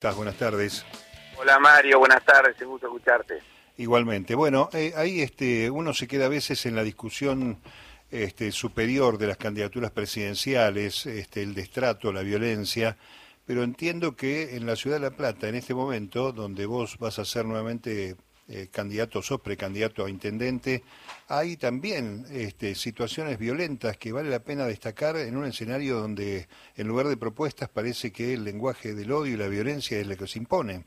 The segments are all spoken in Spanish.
estás? Buenas tardes. Hola Mario, buenas tardes, un gusto escucharte. Igualmente. Bueno, eh, ahí este, uno se queda a veces en la discusión este, superior de las candidaturas presidenciales, este, el destrato, la violencia, pero entiendo que en la ciudad de La Plata, en este momento, donde vos vas a ser nuevamente eh, candidato, sos precandidato a intendente, hay también este, situaciones violentas que vale la pena destacar en un escenario donde en lugar de propuestas parece que el lenguaje del odio y la violencia es lo que se impone.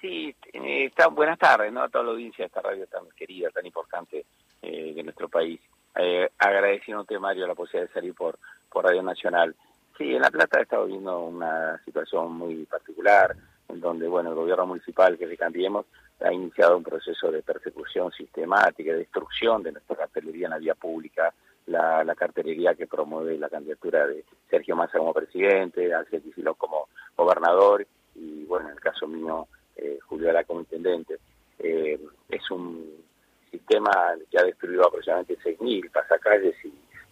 Sí, eh, buenas tardes, ¿no? A toda la audiencia de esta radio tan querida, tan importante eh, de nuestro país. Eh, agradeciéndote, Mario, la posibilidad de salir por, por Radio Nacional. Sí, en La Plata ha estado viendo una situación muy particular, en donde, bueno, el gobierno municipal que le cambiemos ha iniciado un proceso de persecución sistemática, de destrucción de nuestra cartelería en la vía pública, la, cartelería que promueve la candidatura de Sergio Massa como presidente, Alcel Kicillof como gobernador, y bueno, en el caso mío, eh, Julio Ara como intendente. Eh, es un sistema que ha destruido aproximadamente 6.000 pasacalles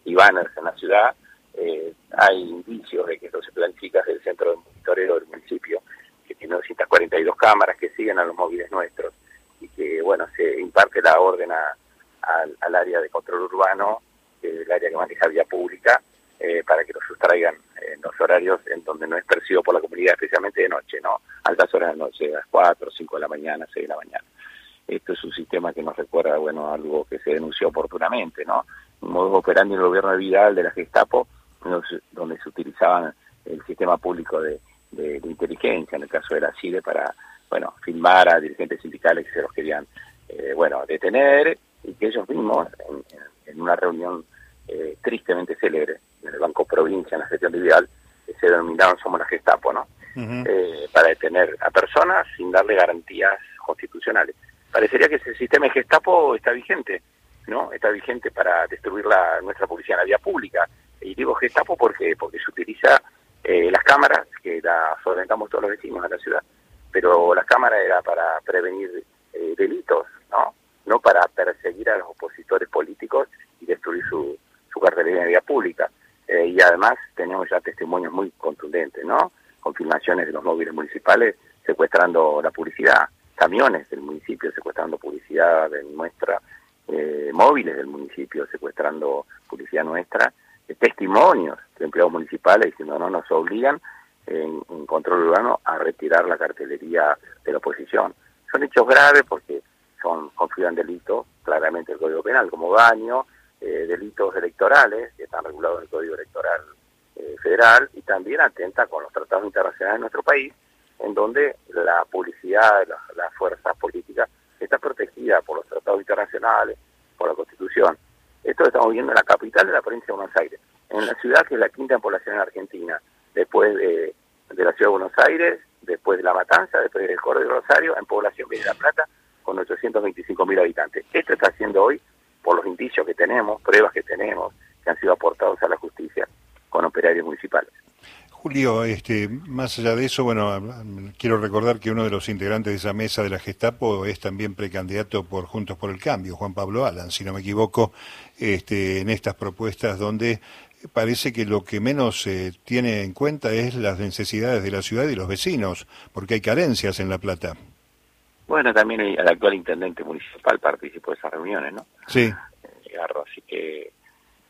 y banners en la ciudad. Eh, hay indicios de que esto se planifica desde el centro de monitoreo del municipio, que tiene 242 cámaras que siguen a los móviles nuestros y que, bueno, se imparte la orden a, al área de control urbano, es el área que maneja vía pública, eh, para que lo sustraigan en los horarios en donde no es percibido por la comunidad, especialmente de noche, ¿no? Altas horas de noche, a las 4, 5 de la mañana, 6 de la mañana. Esto es un sistema que nos recuerda, bueno, algo que se denunció oportunamente, ¿no? Un modo operando en el gobierno de Vidal de la Gestapo, donde se utilizaban el sistema público de, de, inteligencia, en el caso de la CIDE, para, bueno, filmar a dirigentes sindicales que se los querían, eh, bueno, detener y que ellos mismos, en, en una reunión eh, tristemente célebre en el Banco Provincia, en la gestión de Vidal, se denominaron Somos la Gestapo, ¿no? Uh -huh. eh, para detener a personas sin darle garantías constitucionales parecería que ese sistema de Gestapo está vigente, ¿no? Está vigente para destruir la, nuestra policía en la vía pública. Y digo Gestapo porque, porque se utiliza eh, las cámaras, que las solventamos todos los vecinos de la ciudad, pero las cámaras era para prevenir eh, delitos, para perseguir a los opositores políticos y destruir su, su cartelería en vía pública. Eh, y además tenemos ya testimonios muy contundentes, ¿no? Confirmaciones de los móviles municipales secuestrando la publicidad camiones del municipio secuestrando publicidad de nuestra, eh, móviles del municipio secuestrando publicidad nuestra, eh, testimonios de empleados municipales diciendo no nos obligan en, en, control urbano a retirar la cartelería de la oposición. Son hechos graves porque son configuran delitos, claramente el Código Penal, como daño, eh, delitos electorales que están regulados en el Código Electoral eh, Federal y también atenta con los tratados internacionales de nuestro país en donde la publicidad, la, la fuerza política está protegida por los tratados internacionales, por la Constitución. Esto lo estamos viendo en la capital de la provincia de Buenos Aires, en la ciudad que es la quinta en población en Argentina, después de, de la ciudad de Buenos Aires, después de La Matanza, después del Coro de Rosario, en población de La Plata, con 825 mil habitantes. Esto está haciendo hoy, por los indicios que tenemos, pruebas que tenemos, que han sido aportados a la justicia con operarios municipales. Julio, este, más allá de eso, bueno, quiero recordar que uno de los integrantes de esa mesa de la Gestapo es también precandidato por Juntos por el Cambio, Juan Pablo Alan, si no me equivoco, este, en estas propuestas donde parece que lo que menos se tiene en cuenta es las necesidades de la ciudad y los vecinos, porque hay carencias en La Plata. Bueno, también el, el actual intendente municipal participó de esas reuniones, ¿no? Sí. Garro, así que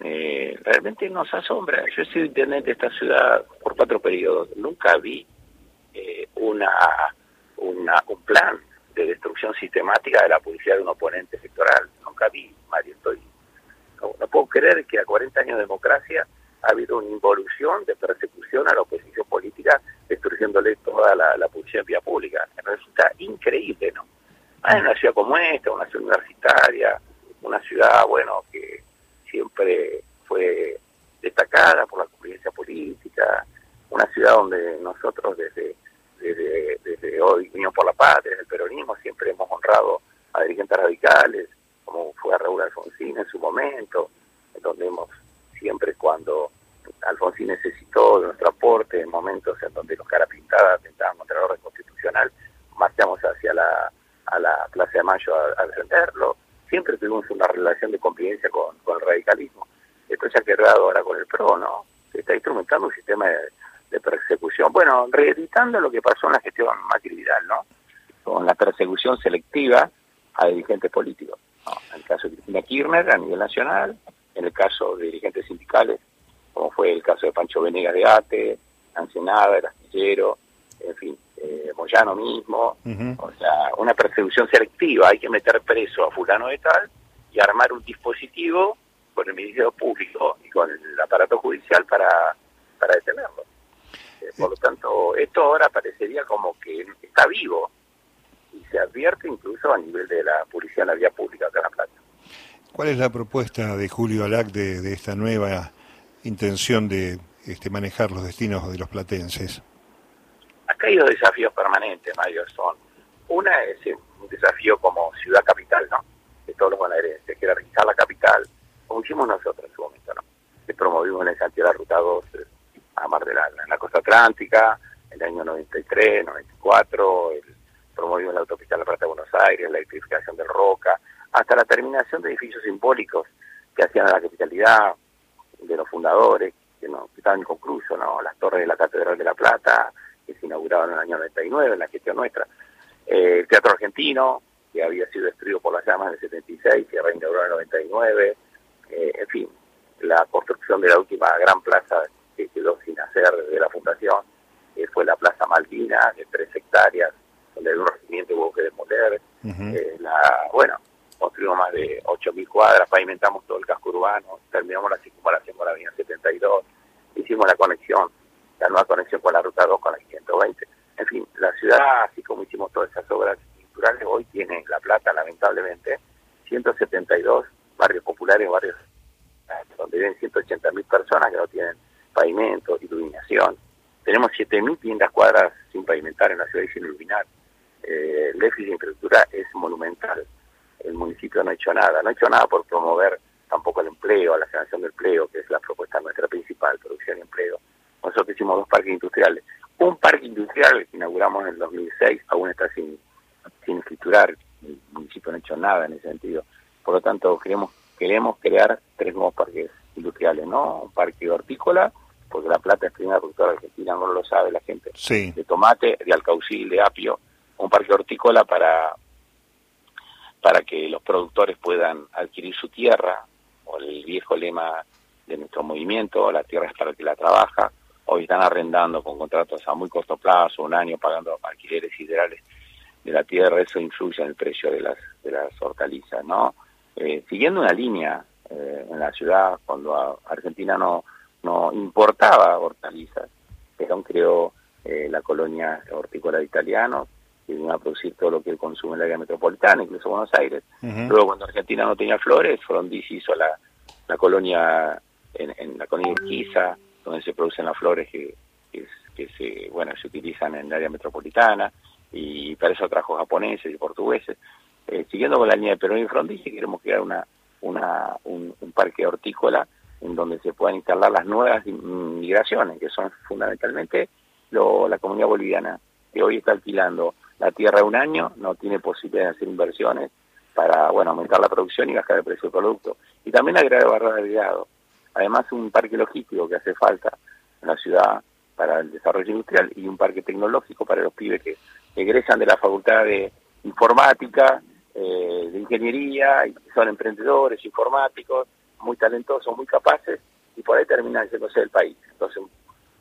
eh, realmente nos asombra. Yo he sido intendente de esta ciudad por cuatro periodos. Nunca vi eh, una, una, un plan de destrucción sistemática de la publicidad de un oponente electoral. Nunca vi, Mario. Estoy, no, no, puedo creer que a 40 años de democracia ha habido una involución de persecución a la oposición política, destruyéndole toda la, la en vía pública. Resulta increíble, ¿no? Ah, en una ciudad como esta, una ciudad universitaria, una ciudad, bueno, que siempre fue destacada por la convivencia política, una ciudad donde nosotros desde, desde, desde hoy, Unión por la Patria, desde el peronismo, siempre hemos honrado a dirigentes radicales, como fue a Raúl Alfonsín en su momento, en donde hemos siempre cuando Alfonsín necesitó de nuestro aporte en momentos en donde los cara pintadas atentaban contra orden constitucional, marchamos hacia la, a la Plaza de Mayo a, defenderlo, siempre tuvimos una relación de convivencia con, el radicalismo. Esto se ha quedado ahora con el PRO, ¿no? Se está instrumentando un sistema de, persecución. Bueno, reeditando lo que pasó en la gestión Macri Vidal, ¿no? Con la persecución selectiva a dirigentes políticos. En el caso de Cristina Kirchner a nivel nacional, en el caso de dirigentes sindicales, como fue el caso de Pancho Venegas de Ate, Ancenada, el astillero, en fin, eh, Moyano mismo, o sea, una persecución selectiva, hay que meter preso a fulano de tal y armar un dispositivo con el Ministerio Público y con el aparato judicial para, para detenerlo. Eh, por lo tanto, esto ahora parecería como que está vivo y se advierte incluso a nivel de la policía en la vía pública de La Plata. ¿Cuál es la propuesta de Julio Alac de, de esta nueva intención de este, manejar los destinos de los platenses? Acá hay dos desafíos permanentes, Mario, son una es un desafío como ciudad capital, ¿no? De todos los bonaerenses, que era realizar la capital, como hicimos nosotros en su momento, ¿no? Que promovimos en el sentido de la Ruta 2 eh, a Mar de la, en la costa atlántica, en el año 93, 94, el, promovimos la autopista de la Plata de Buenos Aires, la edificación del Roca, hasta la terminación de edificios simbólicos que hacían a la capitalidad de los fundadores, que, no, que estaban inconclusos, ¿no? Las torres de la Catedral de la Plata, que se inauguraron en el año 99, en la gestión nuestra. Eh, el Teatro Argentino, que había sido destruido por las llamas en el 76, que reinauguró en el 99. Eh, en fin, la construcción de la última gran plaza que quedó sin hacer de la fundación, que fue la Plaza Malvina, de tres hectáreas, donde un regimiento hubo que demoler. Eh, la, bueno, construimos más de 8.000 cuadras, pavimentamos todo el casco urbano, terminamos la circunvalación con la Avenida 72, hicimos la conexión la nueva conexión con la Ruta 2 con la 120. En fin, la ciudad, así como hicimos todas esas obras culturales, hoy tiene La Plata, lamentablemente, 172 barrios populares, barrios donde viven 180 mil personas que no tienen pavimento, iluminación. Tenemos 7.500 cuadras sin pavimentar en la ciudad y sin iluminar. Eh, el déficit de infraestructura es monumental. El municipio no ha hecho nada. No ha hecho nada por promover tampoco el empleo, la generación de empleo, que es la propuesta nuestra principal, producción y empleo nosotros hicimos dos parques industriales. Un parque industrial que inauguramos en el 2006 aún está sin, sin escriturar, el municipio no ha hecho nada en ese sentido. Por lo tanto, queremos, queremos crear tres nuevos parques industriales, ¿no? Un parque hortícola, porque La Plata es primera productora argentina, no lo sabe la gente, sí. de tomate, de alcaucil, de apio, un parque hortícola para para que los productores puedan adquirir su tierra, o el viejo lema de nuestro movimiento, la tierra es para el que la trabaja, hoy están arrendando con contratos a muy corto plazo, un año pagando alquileres ideales de la tierra, eso influye en el precio de las, de las hortalizas, ¿no? Eh, siguiendo una línea eh, en la ciudad, cuando Argentina no, no importaba hortalizas, Perón creó eh, la colonia hortícola de italianos, que iban a producir todo lo que él consume en la área metropolitana, incluso Buenos Aires. Luego, cuando Argentina no tenía flores, Frondizi hizo la, la colonia en, en la colonia Urquiza, donde se producen las flores que, que, se bueno se utilizan en el área metropolitana y para eso trajo japoneses y portugueses. Eh, siguiendo con la línea de Perón y Frondizi, queremos crear una, una un, parque hortícola en donde se puedan instalar las nuevas migraciones, que son fundamentalmente lo, la comunidad boliviana, que hoy está alquilando la tierra un año, no tiene posibilidad de hacer inversiones para bueno aumentar la producción y bajar el precio del producto. Y también agregar de agregado además un parque logístico que hace falta en la ciudad para el desarrollo industrial y un parque tecnológico para los pibes que egresan de la facultad de informática, eh, de ingeniería, y son emprendedores informáticos, muy talentosos, muy capaces, y por ahí terminan yéndose del país. Entonces,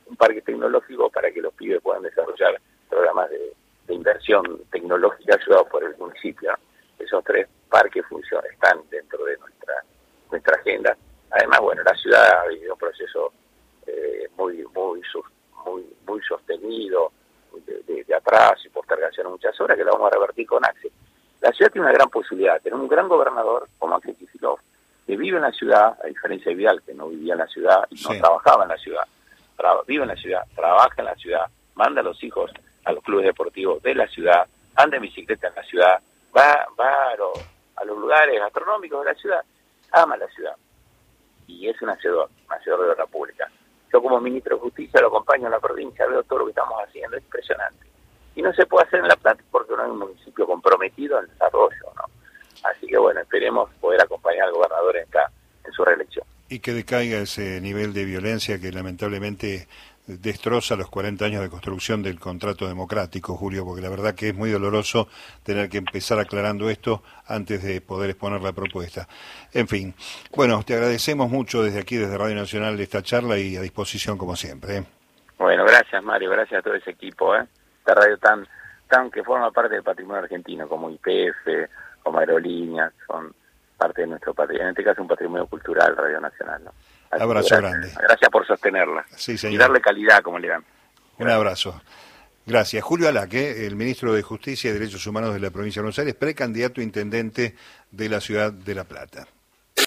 un, parque tecnológico para que los pibes puedan desarrollar programas de, inversión tecnológica ayudados por el municipio. Esos tres parques funcionan, están dentro de nuestra nuestra agenda Además, bueno, la ciudad ha vivido un proceso eh, muy, muy, muy, muy sostenido de, atrás y postergación de muchas horas que la vamos a revertir con Axel. La ciudad tiene una gran posibilidad, tener un gran gobernador como Axel Kicillof, que vive en la ciudad, a diferencia de Vidal, que no vivía en la ciudad y no trabajaba en la ciudad. vive en la ciudad, trabaja en la ciudad, manda a los hijos a los clubes deportivos de la ciudad, anda en bicicleta en la ciudad, va, va a los lugares gastronómicos de la ciudad, ama la ciudad y es un hacedor, un hacedor de obra pública. Yo como ministro de Justicia lo acompaño en la provincia, veo todo lo que estamos haciendo, es impresionante. Y no se puede hacer en La Plata porque no hay un municipio comprometido en desarrollo, ¿no? Así que bueno, esperemos poder acompañar al gobernador en, esta, en su reelección. Y que decaiga ese nivel de violencia que lamentablemente destroza los 40 años de construcción del contrato democrático, Julio, porque la verdad que es muy doloroso tener que empezar aclarando esto antes de poder exponer la propuesta. En fin, bueno, te agradecemos mucho desde aquí, desde Radio Nacional, esta charla y a disposición como siempre. ¿eh? Bueno, gracias Mario, gracias a todo ese equipo, ¿eh? esta radio tan, tan que forma parte del patrimonio argentino, como IPF, como aerolíneas, son parte de nuestro patrimonio, en este caso un patrimonio cultural, Radio Nacional. Abrazo grande. Gracias por sostenerla y darle calidad como le dan. Un abrazo. Gracias. Julio Alaque, el ministro de Justicia y Derechos Humanos de la provincia de Buenos Aires, precandidato intendente de la ciudad de La Plata.